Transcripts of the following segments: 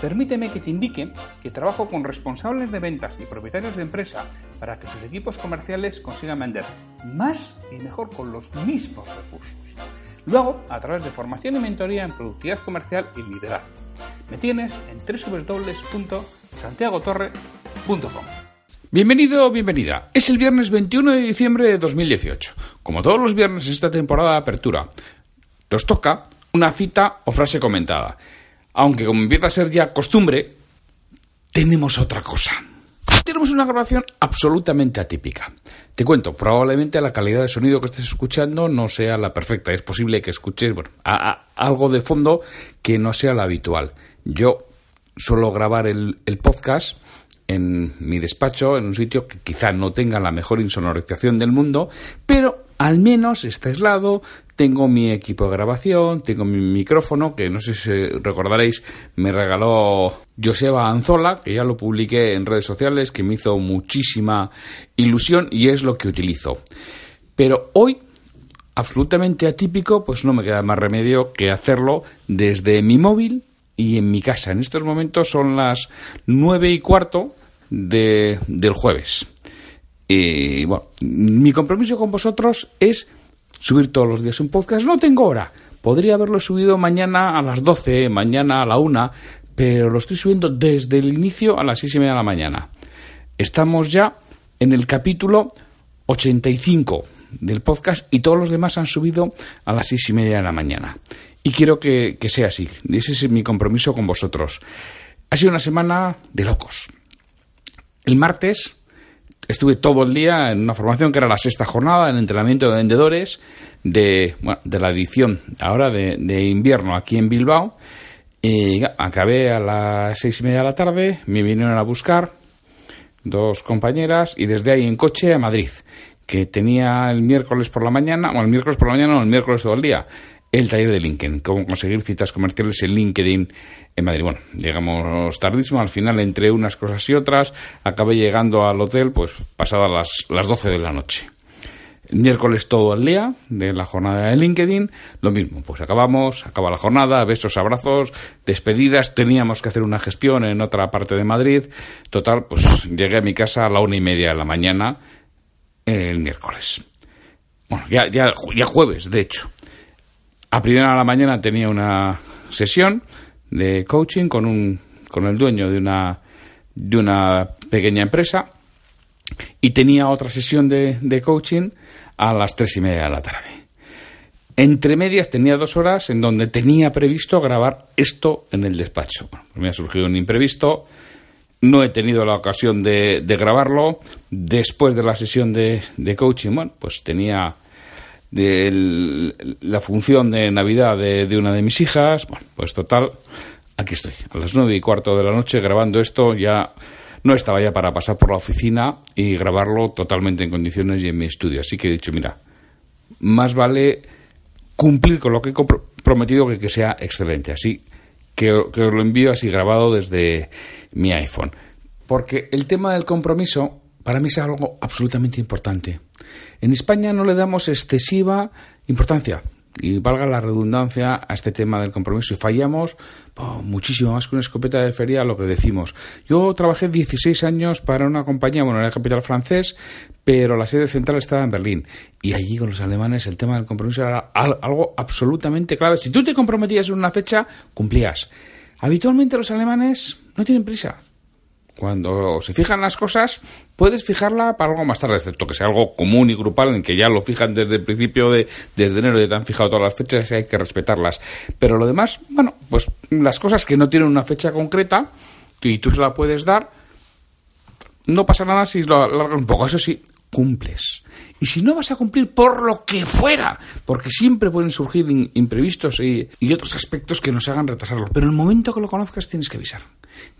Permíteme que te indique que trabajo con responsables de ventas y propietarios de empresa para que sus equipos comerciales consigan vender más y mejor con los mismos recursos. Luego, a través de formación y mentoría en productividad comercial y liderazgo. Me tienes en www.santiagotorre.com. Bienvenido o bienvenida. Es el viernes 21 de diciembre de 2018. Como todos los viernes esta temporada de apertura, nos toca una cita o frase comentada aunque como empieza a ser ya costumbre, tenemos otra cosa. Tenemos una grabación absolutamente atípica. Te cuento, probablemente la calidad de sonido que estés escuchando no sea la perfecta. Es posible que escuches bueno, algo de fondo que no sea lo habitual. Yo suelo grabar el, el podcast en mi despacho, en un sitio que quizá no tenga la mejor insonorización del mundo, pero al menos está aislado, tengo mi equipo de grabación, tengo mi micrófono, que no sé si recordaréis, me regaló Joseba Anzola, que ya lo publiqué en redes sociales, que me hizo muchísima ilusión y es lo que utilizo. Pero hoy, absolutamente atípico, pues no me queda más remedio que hacerlo desde mi móvil y en mi casa. En estos momentos son las nueve y cuarto de, del jueves. Y bueno, mi compromiso con vosotros es subir todos los días un podcast. No tengo hora. Podría haberlo subido mañana a las 12, mañana a la 1, pero lo estoy subiendo desde el inicio a las 6 y media de la mañana. Estamos ya en el capítulo 85 del podcast y todos los demás han subido a las 6 y media de la mañana. Y quiero que, que sea así. Ese es mi compromiso con vosotros. Ha sido una semana de locos. El martes estuve todo el día en una formación que era la sexta jornada en entrenamiento de vendedores de, de la edición ahora de, de, invierno aquí en Bilbao. Y acabé a las seis y media de la tarde, me vinieron a buscar dos compañeras y desde ahí en coche a Madrid, que tenía el miércoles por la mañana, o el miércoles por la mañana o el miércoles todo el día, el taller de LinkedIn, cómo conseguir citas comerciales en LinkedIn en Madrid. Bueno, llegamos tardísimo, al final entre unas cosas y otras, acabé llegando al hotel pues pasadas las, las 12 de la noche. Miércoles todo el día de la jornada de LinkedIn, lo mismo, pues acabamos, acaba la jornada, besos, abrazos, despedidas, teníamos que hacer una gestión en otra parte de Madrid, total, pues llegué a mi casa a la una y media de la mañana el miércoles. Bueno, ya, ya, ya jueves, de hecho. A primera de la mañana tenía una sesión de coaching con, un, con el dueño de una, de una pequeña empresa y tenía otra sesión de, de coaching a las tres y media de la tarde. Entre medias tenía dos horas en donde tenía previsto grabar esto en el despacho. Bueno, me ha surgido un imprevisto, no he tenido la ocasión de, de grabarlo. Después de la sesión de, de coaching, bueno, pues tenía de la función de Navidad de, una de mis hijas. Bueno, pues total, aquí estoy, a las nueve y cuarto de la noche grabando esto, ya no estaba ya para pasar por la oficina y grabarlo totalmente en condiciones y en mi estudio. Así que he dicho, mira, más vale cumplir con lo que he prometido que que sea excelente. Así que, que os lo envío así grabado desde mi iPhone. Porque el tema del compromiso para mí es algo absolutamente importante. En España no le damos excesiva importancia, y valga la redundancia, a este tema del compromiso. Y fallamos muchísimo más que una escopeta de feria lo que decimos. Yo trabajé 16 años para una compañía, bueno, era capital francés, pero la sede central estaba en Berlín. Y allí con los alemanes el tema del compromiso era algo absolutamente clave. Si tú te comprometías en una fecha, cumplías. Habitualmente los alemanes no tienen prisa. Cuando se fijan las cosas, puedes fijarla para algo más tarde, excepto que sea algo común y grupal en que ya lo fijan desde el principio de desde enero y te han fijado todas las fechas y hay que respetarlas. Pero lo demás, bueno, pues las cosas que no tienen una fecha concreta y tú se la puedes dar, no pasa nada si lo alargas un poco. Eso sí, cumples. Y si no vas a cumplir por lo que fuera, porque siempre pueden surgir imprevistos y, y, otros aspectos que nos hagan retrasarlo. Pero en el momento que lo conozcas tienes que avisar.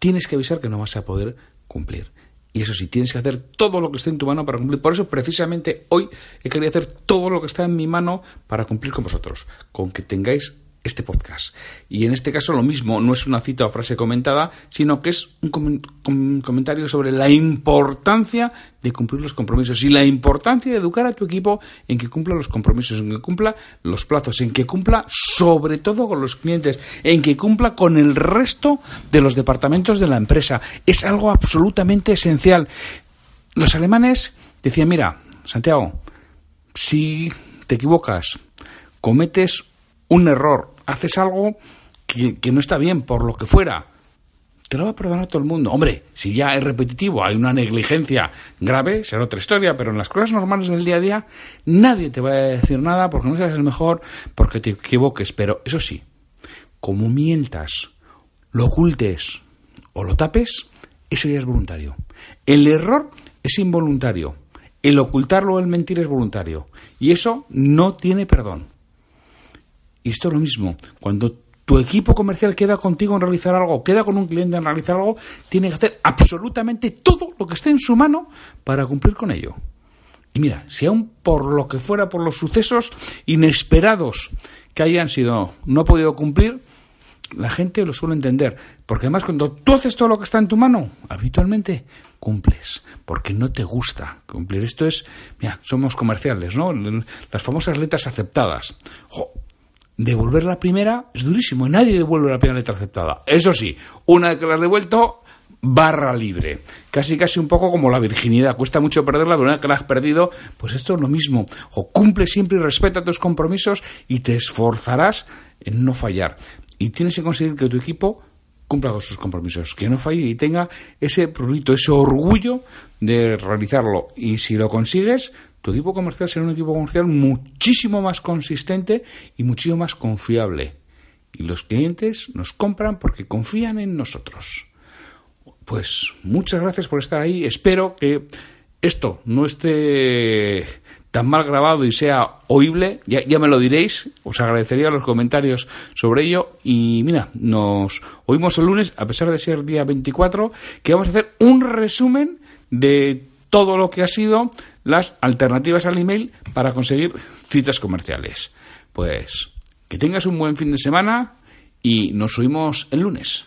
Tienes que avisar que no vas a poder cumplir. Y eso sí, tienes que hacer todo lo que esté en tu mano para cumplir. Por eso, precisamente hoy he querido hacer todo lo que está en mi mano para cumplir con vosotros. Con que tengáis este podcast. Y en este caso lo mismo, no es una cita o frase comentada, sino que es un, comentario sobre la importancia de cumplir los compromisos y la importancia de educar a tu equipo en que cumpla los compromisos, en que cumpla los plazos, en que cumpla sobre todo con los clientes, en que cumpla con el resto de los departamentos de la empresa. Es algo absolutamente esencial. Los alemanes decían, mira, Santiago, si te equivocas, cometes un error, haces algo que, no está bien, por lo que fuera, te lo va a perdonar todo el mundo. Hombre, si ya es repetitivo, hay una negligencia grave, será otra historia, pero en las cosas normales del día a día, nadie te va a decir nada porque no seas el mejor, porque te equivoques. Pero eso sí, como mientas, lo ocultes o lo tapes, eso ya es voluntario. El error es involuntario. El ocultarlo o el mentir es voluntario. Y eso no tiene perdón. Y esto es lo mismo. Cuando tu equipo comercial queda contigo en realizar algo, queda con un cliente en realizar algo, tiene que hacer absolutamente todo lo que esté en su mano para cumplir con ello. Y mira, si aún por lo que fuera, por los sucesos inesperados que hayan sido, no ha podido cumplir, la gente lo suele entender. Porque además cuando tú haces todo lo que está en tu mano, habitualmente cumples. Porque no te gusta cumplir. Esto es, mira, somos comerciales, ¿no? Las famosas letras aceptadas devolver la primera es durísimo y nadie devuelve la primera letra aceptada. Eso sí, una vez que la has devuelto, barra libre. Casi, casi un poco como la virginidad. Cuesta mucho perderla, pero una vez que la has perdido, pues esto es lo mismo. O cumple siempre y respeta tus compromisos y te esforzarás en no fallar. Y tienes que conseguir que tu equipo cumpla con sus compromisos, que no falle y tenga ese prurito, ese orgullo de realizarlo. Y si lo consigues, tu equipo comercial será un equipo comercial muchísimo más consistente y muchísimo más confiable. Y los clientes nos compran porque confían en nosotros. Pues muchas gracias por estar ahí. Espero que esto no esté tan mal grabado y sea oíble, ya, ya, me lo diréis, os agradecería los comentarios sobre ello y mira, nos oímos el lunes, a pesar de ser día 24, que vamos a hacer un resumen de todo lo que ha sido las alternativas al email para conseguir citas comerciales. Pues que tengas un buen fin de semana y nos oímos el lunes.